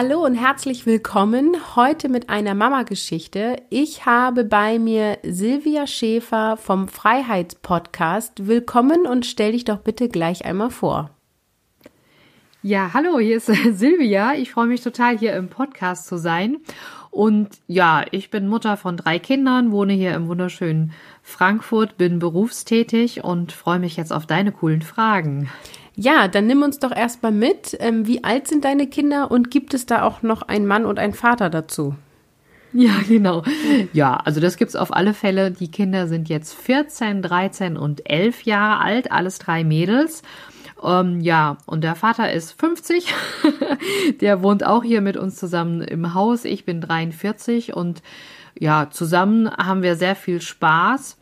Hallo und herzlich willkommen heute mit einer Mama-Geschichte. Ich habe bei mir Silvia Schäfer vom Freiheitspodcast. Willkommen und stell dich doch bitte gleich einmal vor. Ja, hallo, hier ist Silvia. Ich freue mich total, hier im Podcast zu sein. Und ja, ich bin Mutter von drei Kindern, wohne hier im wunderschönen Frankfurt, bin berufstätig und freue mich jetzt auf deine coolen Fragen. Ja, dann nimm uns doch erstmal mit. Ähm, wie alt sind deine Kinder und gibt es da auch noch einen Mann und einen Vater dazu? Ja, genau. Ja, also das gibt's auf alle Fälle. Die Kinder sind jetzt 14, 13 und 11 Jahre alt, alles drei Mädels. Ähm, ja, und der Vater ist 50. der wohnt auch hier mit uns zusammen im Haus. Ich bin 43 und ja, zusammen haben wir sehr viel Spaß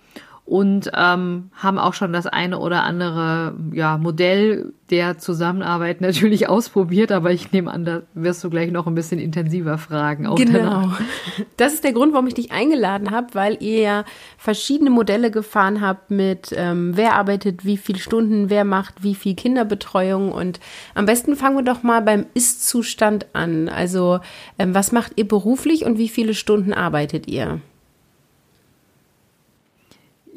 und ähm, haben auch schon das eine oder andere ja, Modell der Zusammenarbeit natürlich ausprobiert, aber ich nehme an, da wirst du gleich noch ein bisschen intensiver fragen. genau. Danach. Das ist der Grund, warum ich dich eingeladen habe, weil ihr ja verschiedene Modelle gefahren habt mit ähm, wer arbeitet wie viele Stunden, wer macht wie viel Kinderbetreuung und am besten fangen wir doch mal beim Ist-Zustand an. Also ähm, was macht ihr beruflich und wie viele Stunden arbeitet ihr?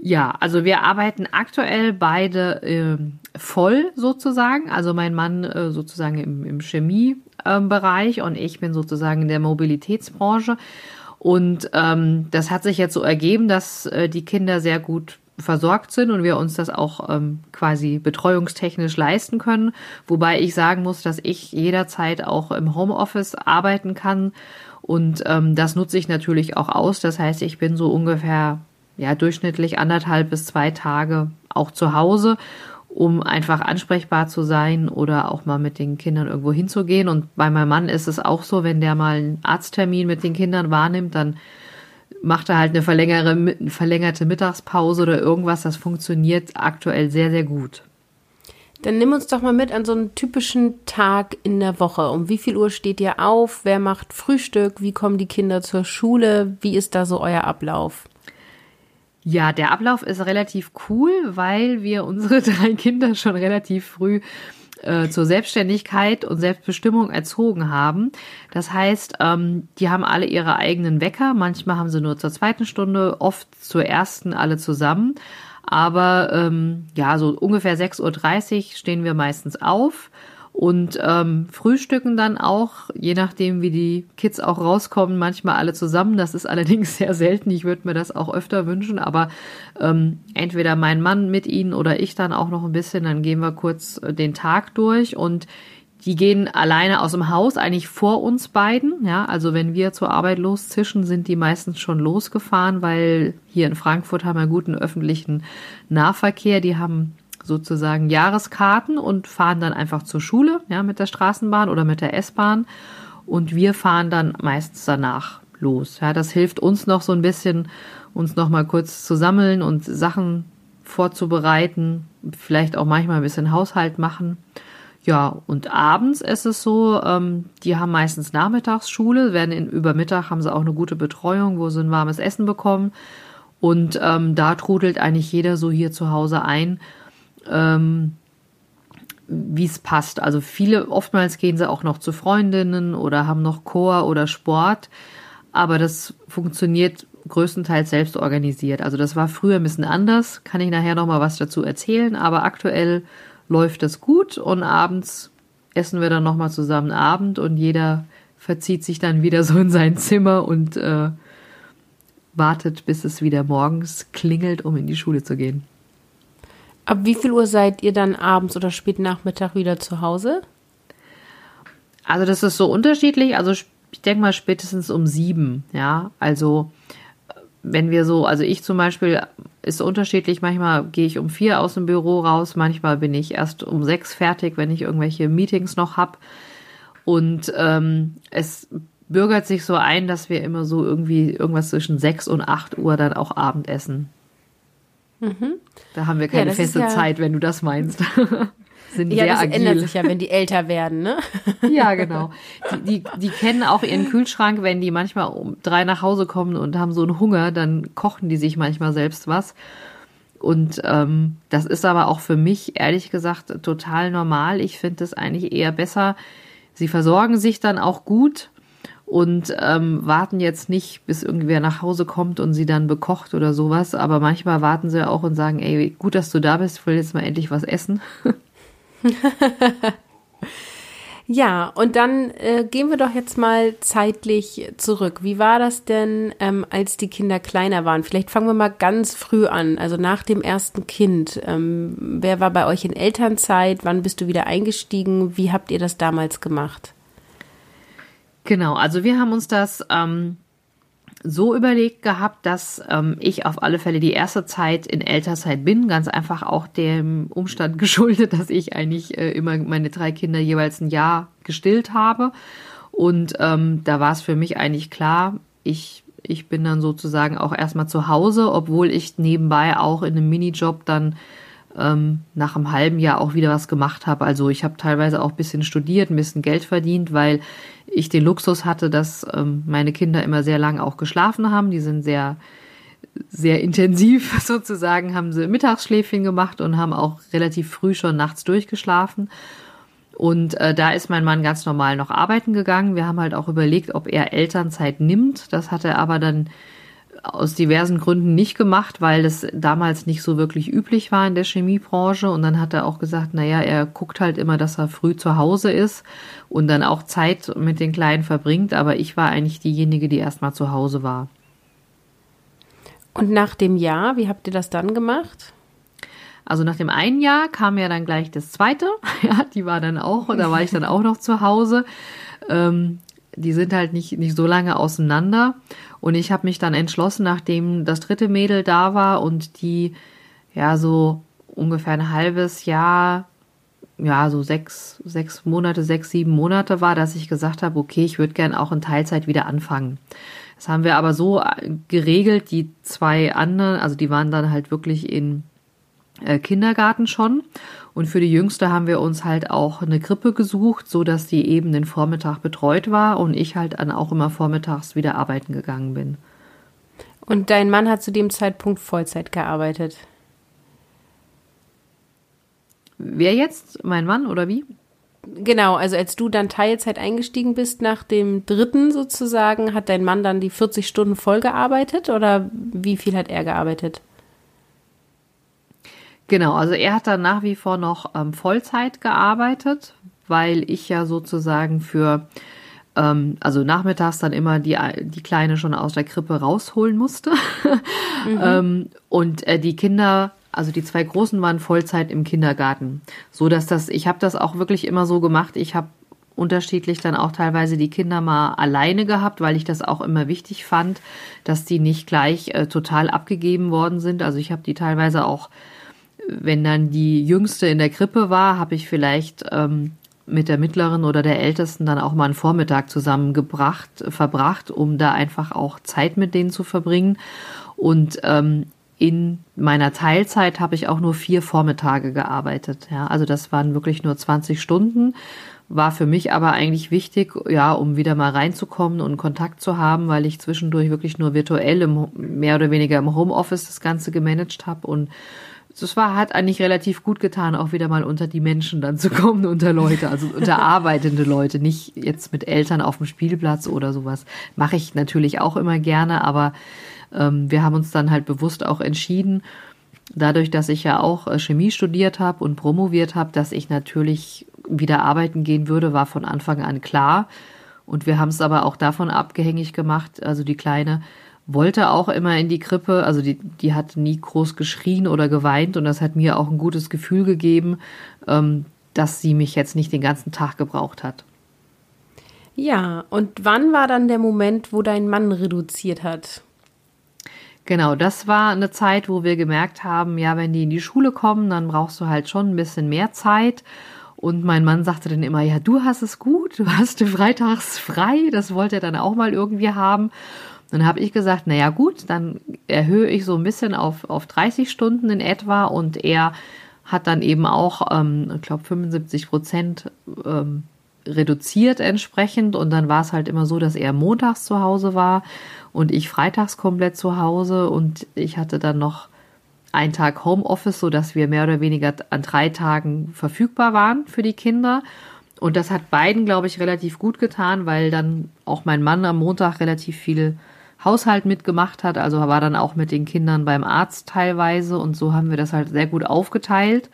Ja, also wir arbeiten aktuell beide äh, voll sozusagen. Also mein Mann äh, sozusagen im, im Chemiebereich äh, und ich bin sozusagen in der Mobilitätsbranche. Und ähm, das hat sich jetzt so ergeben, dass äh, die Kinder sehr gut versorgt sind und wir uns das auch ähm, quasi betreuungstechnisch leisten können. Wobei ich sagen muss, dass ich jederzeit auch im Homeoffice arbeiten kann. Und ähm, das nutze ich natürlich auch aus. Das heißt, ich bin so ungefähr ja, durchschnittlich anderthalb bis zwei Tage auch zu Hause, um einfach ansprechbar zu sein oder auch mal mit den Kindern irgendwo hinzugehen. Und bei meinem Mann ist es auch so, wenn der mal einen Arzttermin mit den Kindern wahrnimmt, dann macht er halt eine verlängerte, Mittagspause oder irgendwas. Das funktioniert aktuell sehr, sehr gut. Dann nimm uns doch mal mit an so einen typischen Tag in der Woche. Um wie viel Uhr steht ihr auf? Wer macht Frühstück? Wie kommen die Kinder zur Schule? Wie ist da so euer Ablauf? Ja, der Ablauf ist relativ cool, weil wir unsere drei Kinder schon relativ früh äh, zur Selbstständigkeit und Selbstbestimmung erzogen haben. Das heißt, ähm, die haben alle ihre eigenen Wecker. Manchmal haben sie nur zur zweiten Stunde, oft zur ersten alle zusammen. Aber ähm, ja, so ungefähr 6.30 Uhr stehen wir meistens auf und ähm, frühstücken dann auch, je nachdem, wie die Kids auch rauskommen, manchmal alle zusammen. Das ist allerdings sehr selten. Ich würde mir das auch öfter wünschen, aber ähm, entweder mein Mann mit ihnen oder ich dann auch noch ein bisschen, dann gehen wir kurz äh, den Tag durch und die gehen alleine aus dem Haus, eigentlich vor uns beiden. Ja, also wenn wir zur Arbeit loszischen, sind die meistens schon losgefahren, weil hier in Frankfurt haben wir guten öffentlichen Nahverkehr. Die haben sozusagen Jahreskarten und fahren dann einfach zur Schule, ja, mit der Straßenbahn oder mit der S-Bahn. Und wir fahren dann meistens danach los. Ja, das hilft uns noch so ein bisschen, uns noch mal kurz zu sammeln und Sachen vorzubereiten, vielleicht auch manchmal ein bisschen Haushalt machen. Ja, und abends ist es so, ähm, die haben meistens Nachmittagsschule, werden in, über Mittag haben sie auch eine gute Betreuung, wo sie ein warmes Essen bekommen. Und ähm, da trudelt eigentlich jeder so hier zu Hause ein ähm, wie es passt. Also viele, oftmals gehen sie auch noch zu Freundinnen oder haben noch Chor oder Sport, aber das funktioniert größtenteils selbst organisiert. Also das war früher ein bisschen anders, kann ich nachher noch mal was dazu erzählen, aber aktuell läuft das gut und abends essen wir dann noch mal zusammen Abend und jeder verzieht sich dann wieder so in sein Zimmer und äh, wartet, bis es wieder morgens klingelt, um in die Schule zu gehen. Ab wie viel Uhr seid ihr dann abends oder spät Nachmittag wieder zu Hause? Also das ist so unterschiedlich. Also ich denke mal spätestens um sieben. Ja, also wenn wir so, also ich zum Beispiel ist unterschiedlich. Manchmal gehe ich um vier aus dem Büro raus, manchmal bin ich erst um sechs fertig, wenn ich irgendwelche Meetings noch habe. Und ähm, es bürgert sich so ein, dass wir immer so irgendwie irgendwas zwischen sechs und acht Uhr dann auch Abendessen. Mhm. Da haben wir keine ja, feste ja Zeit, wenn du das meinst. Sind ja, sehr das agil. ändert sich ja, wenn die älter werden, ne? ja, genau. Die, die, die kennen auch ihren Kühlschrank, wenn die manchmal um drei nach Hause kommen und haben so einen Hunger, dann kochen die sich manchmal selbst was. Und ähm, das ist aber auch für mich, ehrlich gesagt, total normal. Ich finde es eigentlich eher besser. Sie versorgen sich dann auch gut und ähm, warten jetzt nicht, bis irgendwer nach Hause kommt und sie dann bekocht oder sowas. Aber manchmal warten sie auch und sagen, ey, gut, dass du da bist, ich will jetzt mal endlich was essen. Ja, und dann äh, gehen wir doch jetzt mal zeitlich zurück. Wie war das denn, ähm, als die Kinder kleiner waren? Vielleicht fangen wir mal ganz früh an, also nach dem ersten Kind. Ähm, wer war bei euch in Elternzeit? Wann bist du wieder eingestiegen? Wie habt ihr das damals gemacht? Genau, also wir haben uns das ähm, so überlegt gehabt, dass ähm, ich auf alle Fälle die erste Zeit in Elternzeit bin, ganz einfach auch dem Umstand geschuldet, dass ich eigentlich äh, immer meine drei Kinder jeweils ein Jahr gestillt habe. Und ähm, da war es für mich eigentlich klar, ich, ich bin dann sozusagen auch erstmal zu Hause, obwohl ich nebenbei auch in einem Minijob dann ähm, nach einem halben Jahr auch wieder was gemacht habe. Also ich habe teilweise auch ein bisschen studiert, ein bisschen Geld verdient, weil ich den Luxus hatte, dass ähm, meine Kinder immer sehr lang auch geschlafen haben. Die sind sehr, sehr intensiv sozusagen, haben sie Mittagsschläfchen gemacht und haben auch relativ früh schon nachts durchgeschlafen. Und äh, da ist mein Mann ganz normal noch arbeiten gegangen. Wir haben halt auch überlegt, ob er Elternzeit nimmt. Das hat er aber dann aus diversen Gründen nicht gemacht, weil das damals nicht so wirklich üblich war in der Chemiebranche. Und dann hat er auch gesagt, naja, er guckt halt immer, dass er früh zu Hause ist und dann auch Zeit mit den Kleinen verbringt. Aber ich war eigentlich diejenige, die erstmal zu Hause war. Und nach dem Jahr, wie habt ihr das dann gemacht? Also nach dem einen Jahr kam ja dann gleich das zweite. Ja, die war dann auch, da war ich dann auch noch zu Hause. Ähm, die sind halt nicht, nicht so lange auseinander. Und ich habe mich dann entschlossen, nachdem das dritte Mädel da war und die ja so ungefähr ein halbes Jahr, ja, so sechs, sechs Monate, sechs, sieben Monate war, dass ich gesagt habe, okay, ich würde gern auch in Teilzeit wieder anfangen. Das haben wir aber so geregelt, die zwei anderen, also die waren dann halt wirklich in äh, Kindergarten schon. Und für die Jüngste haben wir uns halt auch eine Krippe gesucht, so dass die eben den Vormittag betreut war und ich halt dann auch immer vormittags wieder arbeiten gegangen bin. Und dein Mann hat zu dem Zeitpunkt Vollzeit gearbeitet? Wer jetzt? Mein Mann oder wie? Genau, also als du dann Teilzeit eingestiegen bist nach dem dritten sozusagen, hat dein Mann dann die 40 Stunden voll gearbeitet oder wie viel hat er gearbeitet? Genau, also er hat dann nach wie vor noch ähm, Vollzeit gearbeitet, weil ich ja sozusagen für, ähm, also nachmittags dann immer die, die Kleine schon aus der Krippe rausholen musste. mhm. ähm, und äh, die Kinder, also die zwei Großen waren Vollzeit im Kindergarten. So dass das, ich habe das auch wirklich immer so gemacht, ich habe unterschiedlich dann auch teilweise die Kinder mal alleine gehabt, weil ich das auch immer wichtig fand, dass die nicht gleich äh, total abgegeben worden sind. Also ich habe die teilweise auch wenn dann die Jüngste in der Krippe war, habe ich vielleicht ähm, mit der mittleren oder der ältesten dann auch mal einen Vormittag zusammengebracht, verbracht, um da einfach auch Zeit mit denen zu verbringen. Und ähm, in meiner Teilzeit habe ich auch nur vier Vormittage gearbeitet. Ja, also das waren wirklich nur 20 Stunden. War für mich aber eigentlich wichtig, ja, um wieder mal reinzukommen und Kontakt zu haben, weil ich zwischendurch wirklich nur virtuell im, mehr oder weniger im Homeoffice das Ganze gemanagt habe und das war, hat eigentlich relativ gut getan, auch wieder mal unter die Menschen dann zu kommen, unter Leute, also unter arbeitende Leute, nicht jetzt mit Eltern auf dem Spielplatz oder sowas. Mache ich natürlich auch immer gerne, aber ähm, wir haben uns dann halt bewusst auch entschieden, dadurch, dass ich ja auch äh, Chemie studiert habe und promoviert habe, dass ich natürlich wieder arbeiten gehen würde, war von Anfang an klar. Und wir haben es aber auch davon abgängig gemacht, also die Kleine, wollte auch immer in die Krippe, also die, die hat nie groß geschrien oder geweint und das hat mir auch ein gutes Gefühl gegeben, ähm, dass sie mich jetzt nicht den ganzen Tag gebraucht hat. Ja, und wann war dann der Moment, wo dein Mann reduziert hat? Genau, das war eine Zeit, wo wir gemerkt haben, ja, wenn die in die Schule kommen, dann brauchst du halt schon ein bisschen mehr Zeit. Und mein Mann sagte dann immer, ja, du hast es gut, du hast freitags frei, das wollte er dann auch mal irgendwie haben. Dann habe ich gesagt, naja gut, dann erhöhe ich so ein bisschen auf, auf 30 Stunden in etwa. Und er hat dann eben auch, ähm, ich glaube, 75 Prozent ähm, reduziert entsprechend. Und dann war es halt immer so, dass er montags zu Hause war und ich freitags komplett zu Hause. Und ich hatte dann noch einen Tag Homeoffice, so dass wir mehr oder weniger an drei Tagen verfügbar waren für die Kinder. Und das hat beiden, glaube ich, relativ gut getan, weil dann auch mein Mann am Montag relativ viel Haushalt mitgemacht hat, also war dann auch mit den Kindern beim Arzt teilweise und so haben wir das halt sehr gut aufgeteilt.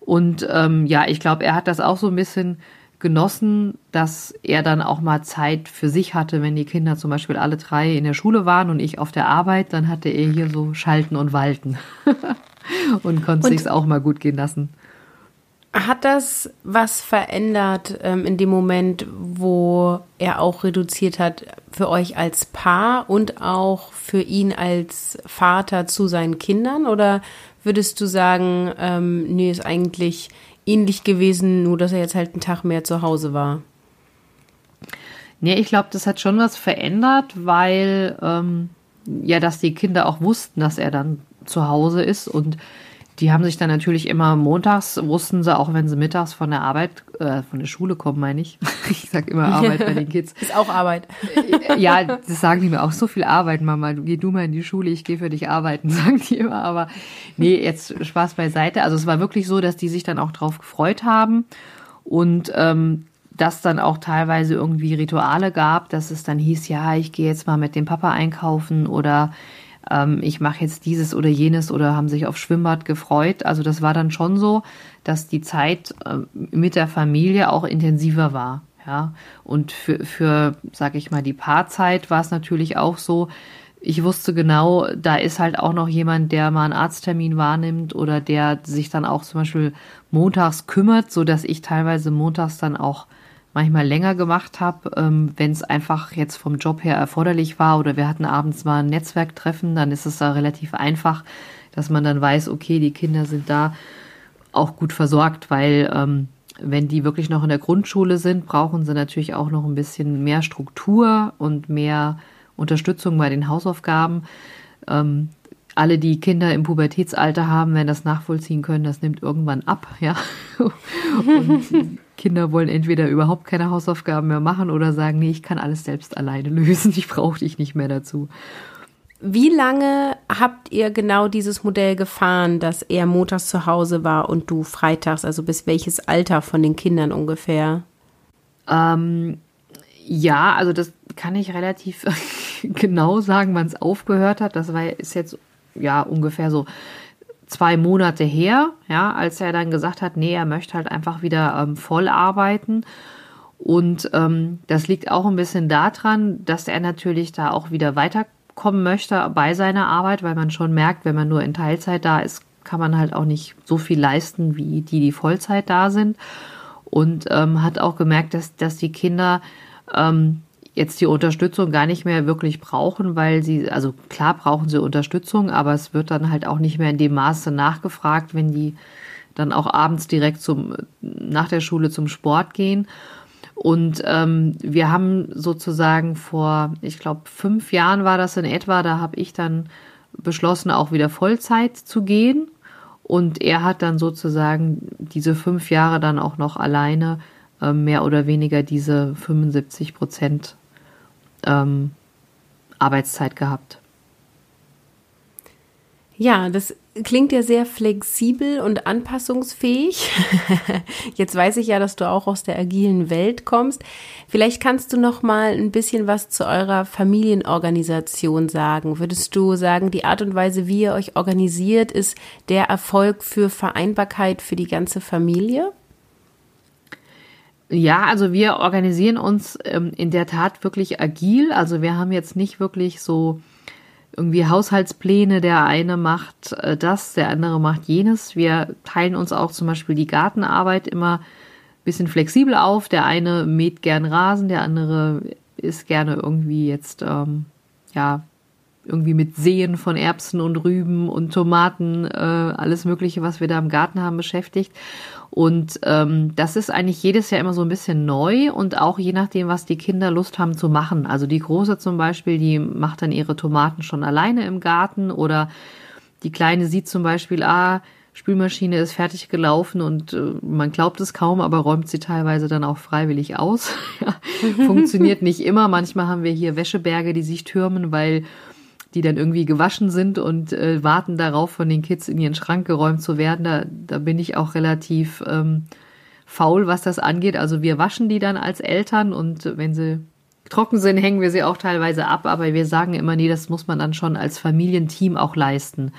Und ähm, ja, ich glaube, er hat das auch so ein bisschen genossen, dass er dann auch mal Zeit für sich hatte, wenn die Kinder zum Beispiel alle drei in der Schule waren und ich auf der Arbeit, dann hatte er hier so Schalten und Walten und konnte sich's auch mal gut gehen lassen. Hat das was verändert ähm, in dem Moment, wo er auch reduziert hat für euch als Paar und auch für ihn als Vater zu seinen Kindern? Oder würdest du sagen, ähm, nee, ist eigentlich ähnlich gewesen, nur dass er jetzt halt einen Tag mehr zu Hause war? Nee, ich glaube, das hat schon was verändert, weil ähm, ja, dass die Kinder auch wussten, dass er dann zu Hause ist und die haben sich dann natürlich immer montags, wussten sie, auch wenn sie mittags von der Arbeit, äh, von der Schule kommen, meine ich. Ich sag immer Arbeit bei den Kids. Ist auch Arbeit. Ja, das sagen die mir auch so viel Arbeit, Mama. Geh du mal in die Schule, ich gehe für dich arbeiten, sagen die immer. Aber nee, jetzt Spaß beiseite. Also es war wirklich so, dass die sich dann auch drauf gefreut haben und ähm, dass dann auch teilweise irgendwie Rituale gab, dass es dann hieß, ja, ich gehe jetzt mal mit dem Papa einkaufen oder ähm, ich mache jetzt dieses oder jenes oder haben sich auf Schwimmbad gefreut. Also das war dann schon so, dass die Zeit äh, mit der Familie auch intensiver war. Ja, und für, für, sag ich mal, die Paarzeit war es natürlich auch so, ich wusste genau, da ist halt auch noch jemand, der mal einen Arzttermin wahrnimmt oder der sich dann auch zum Beispiel montags kümmert, so dass ich teilweise montags dann auch manchmal länger gemacht habe, ähm, wenn es einfach jetzt vom Job her erforderlich war oder wir hatten abends mal ein Netzwerktreffen, dann ist es da relativ einfach, dass man dann weiß, okay, die Kinder sind da auch gut versorgt, weil ähm, wenn die wirklich noch in der Grundschule sind, brauchen sie natürlich auch noch ein bisschen mehr Struktur und mehr Unterstützung bei den Hausaufgaben. Ähm, alle, die Kinder im Pubertätsalter haben, werden das nachvollziehen können, das nimmt irgendwann ab, ja. Und Kinder wollen entweder überhaupt keine Hausaufgaben mehr machen oder sagen, nee, ich kann alles selbst alleine lösen, ich brauche dich nicht mehr dazu. Wie lange habt ihr genau dieses Modell gefahren, dass er montags zu Hause war und du freitags? Also bis welches Alter von den Kindern ungefähr? Ähm, ja, also das kann ich relativ genau sagen, wann es aufgehört hat. Das war ist jetzt ja ungefähr so zwei Monate her, ja, als er dann gesagt hat, nee, er möchte halt einfach wieder ähm, voll arbeiten. Und ähm, das liegt auch ein bisschen daran, dass er natürlich da auch wieder weiterkommen möchte bei seiner Arbeit, weil man schon merkt, wenn man nur in Teilzeit da ist, kann man halt auch nicht so viel leisten wie die, die Vollzeit da sind. Und ähm, hat auch gemerkt, dass, dass die Kinder ähm, jetzt die Unterstützung gar nicht mehr wirklich brauchen, weil sie, also klar brauchen sie Unterstützung, aber es wird dann halt auch nicht mehr in dem Maße nachgefragt, wenn die dann auch abends direkt zum, nach der Schule zum Sport gehen. Und ähm, wir haben sozusagen vor, ich glaube, fünf Jahren war das in etwa, da habe ich dann beschlossen, auch wieder Vollzeit zu gehen. Und er hat dann sozusagen diese fünf Jahre dann auch noch alleine äh, mehr oder weniger diese 75 Prozent ähm, Arbeitszeit gehabt. Ja, das klingt ja sehr flexibel und anpassungsfähig. Jetzt weiß ich ja, dass du auch aus der agilen Welt kommst. Vielleicht kannst du noch mal ein bisschen was zu eurer Familienorganisation sagen. Würdest du sagen, die Art und Weise, wie ihr euch organisiert, ist der Erfolg für Vereinbarkeit für die ganze Familie? Ja, also wir organisieren uns ähm, in der Tat wirklich agil. Also wir haben jetzt nicht wirklich so irgendwie Haushaltspläne. Der eine macht äh, das, der andere macht jenes. Wir teilen uns auch zum Beispiel die Gartenarbeit immer ein bisschen flexibel auf. Der eine mäht gern Rasen, der andere ist gerne irgendwie jetzt, ähm, ja, irgendwie mit Seen von Erbsen und Rüben und Tomaten, äh, alles Mögliche, was wir da im Garten haben, beschäftigt. Und ähm, das ist eigentlich jedes Jahr immer so ein bisschen neu und auch je nachdem, was die Kinder Lust haben zu machen. Also die Große zum Beispiel, die macht dann ihre Tomaten schon alleine im Garten oder die Kleine sieht zum Beispiel, ah, Spülmaschine ist fertig gelaufen und äh, man glaubt es kaum, aber räumt sie teilweise dann auch freiwillig aus. Funktioniert nicht immer. Manchmal haben wir hier Wäscheberge, die sich türmen, weil die dann irgendwie gewaschen sind und äh, warten darauf, von den Kids in ihren Schrank geräumt zu werden. Da, da bin ich auch relativ ähm, faul, was das angeht. Also wir waschen die dann als Eltern und wenn sie trocken sind, hängen wir sie auch teilweise ab. Aber wir sagen immer, nee, das muss man dann schon als Familienteam auch leisten.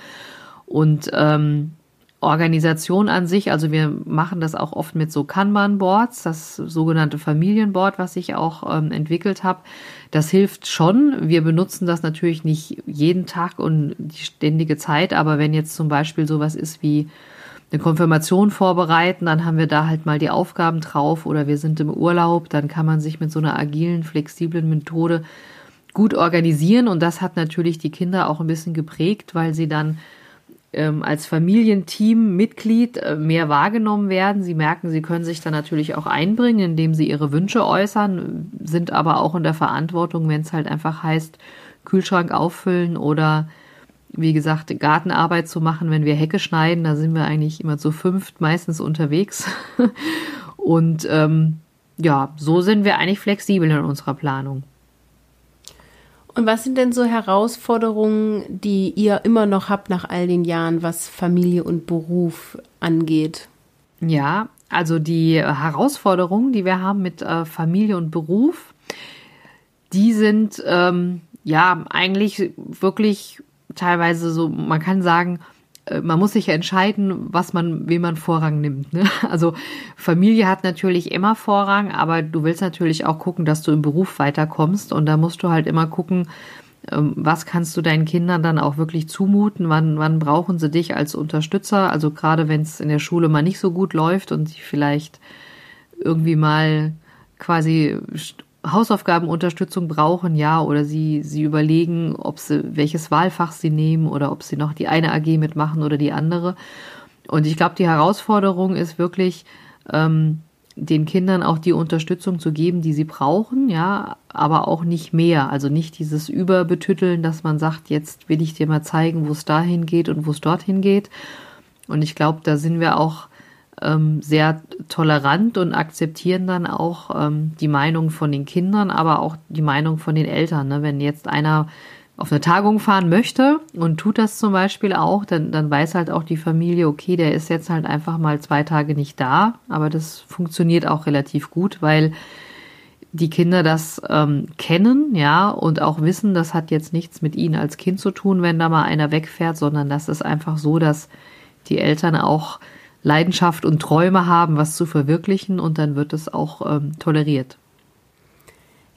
Und ähm, Organisation an sich, also wir machen das auch oft mit so Kanban-Boards, das sogenannte Familienboard, was ich auch ähm, entwickelt habe. Das hilft schon. Wir benutzen das natürlich nicht jeden Tag und die ständige Zeit, aber wenn jetzt zum Beispiel sowas ist wie eine Konfirmation vorbereiten, dann haben wir da halt mal die Aufgaben drauf oder wir sind im Urlaub, dann kann man sich mit so einer agilen, flexiblen Methode gut organisieren und das hat natürlich die Kinder auch ein bisschen geprägt, weil sie dann ähm, als Familienteam Mitglied äh, mehr wahrgenommen werden. Sie merken, sie können sich dann natürlich auch einbringen, indem sie ihre Wünsche äußern, sind aber auch in der Verantwortung, wenn es halt einfach heißt, Kühlschrank auffüllen oder wie gesagt, Gartenarbeit zu machen, wenn wir Hecke schneiden, da sind wir eigentlich immer zu fünft meistens unterwegs. Und ähm, ja, so sind wir eigentlich flexibel in unserer Planung. Und was sind denn so Herausforderungen, die ihr immer noch habt nach all den Jahren, was Familie und Beruf angeht? Ja, also die Herausforderungen, die wir haben mit äh, Familie und Beruf, die sind ähm, ja eigentlich wirklich teilweise so, man kann sagen, man muss sich ja entscheiden, was man, wem man Vorrang nimmt. Ne? Also Familie hat natürlich immer Vorrang, aber du willst natürlich auch gucken, dass du im Beruf weiterkommst und da musst du halt immer gucken, ähm, was kannst du deinen Kindern dann auch wirklich zumuten, wann, wann brauchen sie dich als Unterstützer, also gerade wenn es in der Schule mal nicht so gut läuft und sie vielleicht irgendwie mal quasi Hausaufgabenunterstützung brauchen, ja, oder sie, sie überlegen, ob sie, welches Wahlfach sie nehmen oder ob sie noch die eine AG mitmachen oder die andere. Und ich glaube, die Herausforderung ist wirklich, ähm, den Kindern auch die Unterstützung zu geben, die sie brauchen, ja, aber auch nicht mehr. Also nicht dieses Überbetütteln, dass man sagt, jetzt will ich dir mal zeigen, wo es dahin geht und wo es dorthin geht. Und ich glaube, da sind wir auch ähm, sehr tolerant und akzeptieren dann auch ähm, die Meinung von den Kindern, aber auch die Meinung von den Eltern. Ne? Wenn jetzt einer auf eine Tagung fahren möchte und tut das zum Beispiel auch, dann, dann weiß halt auch die Familie, okay, der ist jetzt halt einfach mal zwei Tage nicht da, aber das funktioniert auch relativ gut, weil die Kinder das ähm, kennen, ja, und auch wissen, das hat jetzt nichts mit ihnen als Kind zu tun, wenn da mal einer wegfährt, sondern das ist einfach so, dass die Eltern auch Leidenschaft und Träume haben, was zu verwirklichen und dann wird es auch ähm, toleriert.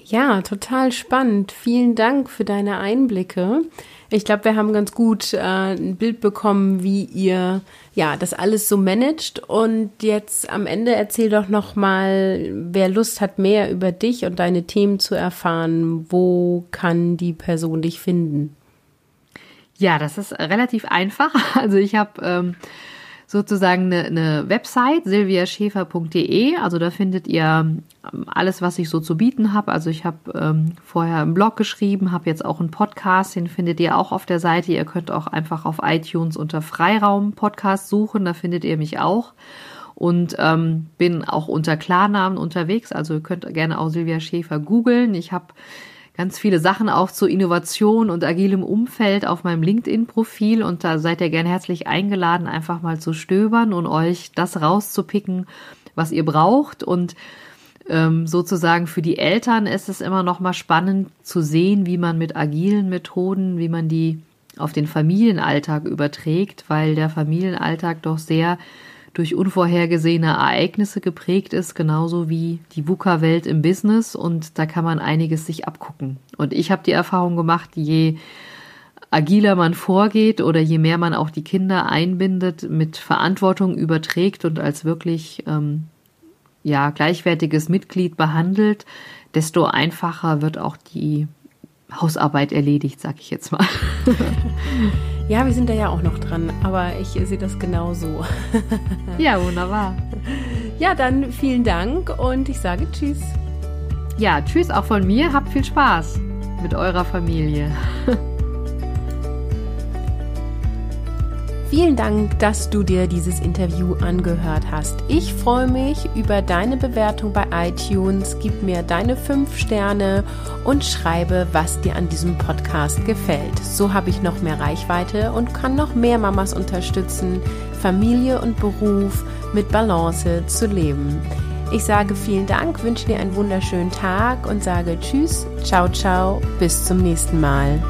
Ja, total spannend. Vielen Dank für deine Einblicke. Ich glaube, wir haben ganz gut äh, ein Bild bekommen, wie ihr ja das alles so managt. Und jetzt am Ende erzähl doch noch mal, wer Lust hat, mehr über dich und deine Themen zu erfahren. Wo kann die Person dich finden? Ja, das ist relativ einfach. Also ich habe ähm, sozusagen eine, eine Website, silviaschäfer.de. Also da findet ihr ähm, alles, was ich so zu bieten habe. Also ich habe ähm, vorher einen Blog geschrieben, habe jetzt auch einen Podcast, den findet ihr auch auf der Seite. Ihr könnt auch einfach auf iTunes unter Freiraum Podcast suchen, da findet ihr mich auch. Und ähm, bin auch unter Klarnamen unterwegs. Also ihr könnt gerne auch Silvia Schäfer googeln. Ich habe ganz viele Sachen auch zu Innovation und agilem Umfeld auf meinem LinkedIn-Profil und da seid ihr gerne herzlich eingeladen, einfach mal zu stöbern und euch das rauszupicken, was ihr braucht. Und ähm, sozusagen für die Eltern ist es immer noch mal spannend zu sehen, wie man mit agilen Methoden, wie man die auf den Familienalltag überträgt, weil der Familienalltag doch sehr durch unvorhergesehene Ereignisse geprägt ist, genauso wie die VUCA-Welt im Business und da kann man einiges sich abgucken. Und ich habe die Erfahrung gemacht, je agiler man vorgeht oder je mehr man auch die Kinder einbindet, mit Verantwortung überträgt und als wirklich ähm, ja gleichwertiges Mitglied behandelt, desto einfacher wird auch die Hausarbeit erledigt, sag ich jetzt mal. ja, wir sind da ja auch noch dran, aber ich sehe das genau so. ja, wunderbar. Ja, dann vielen Dank und ich sage Tschüss. Ja, Tschüss auch von mir. Habt viel Spaß mit eurer Familie. Vielen Dank, dass du dir dieses Interview angehört hast. Ich freue mich über deine Bewertung bei iTunes. Gib mir deine fünf Sterne und schreibe, was dir an diesem Podcast gefällt. So habe ich noch mehr Reichweite und kann noch mehr Mamas unterstützen, Familie und Beruf mit Balance zu leben. Ich sage vielen Dank, wünsche dir einen wunderschönen Tag und sage Tschüss, ciao, ciao, bis zum nächsten Mal.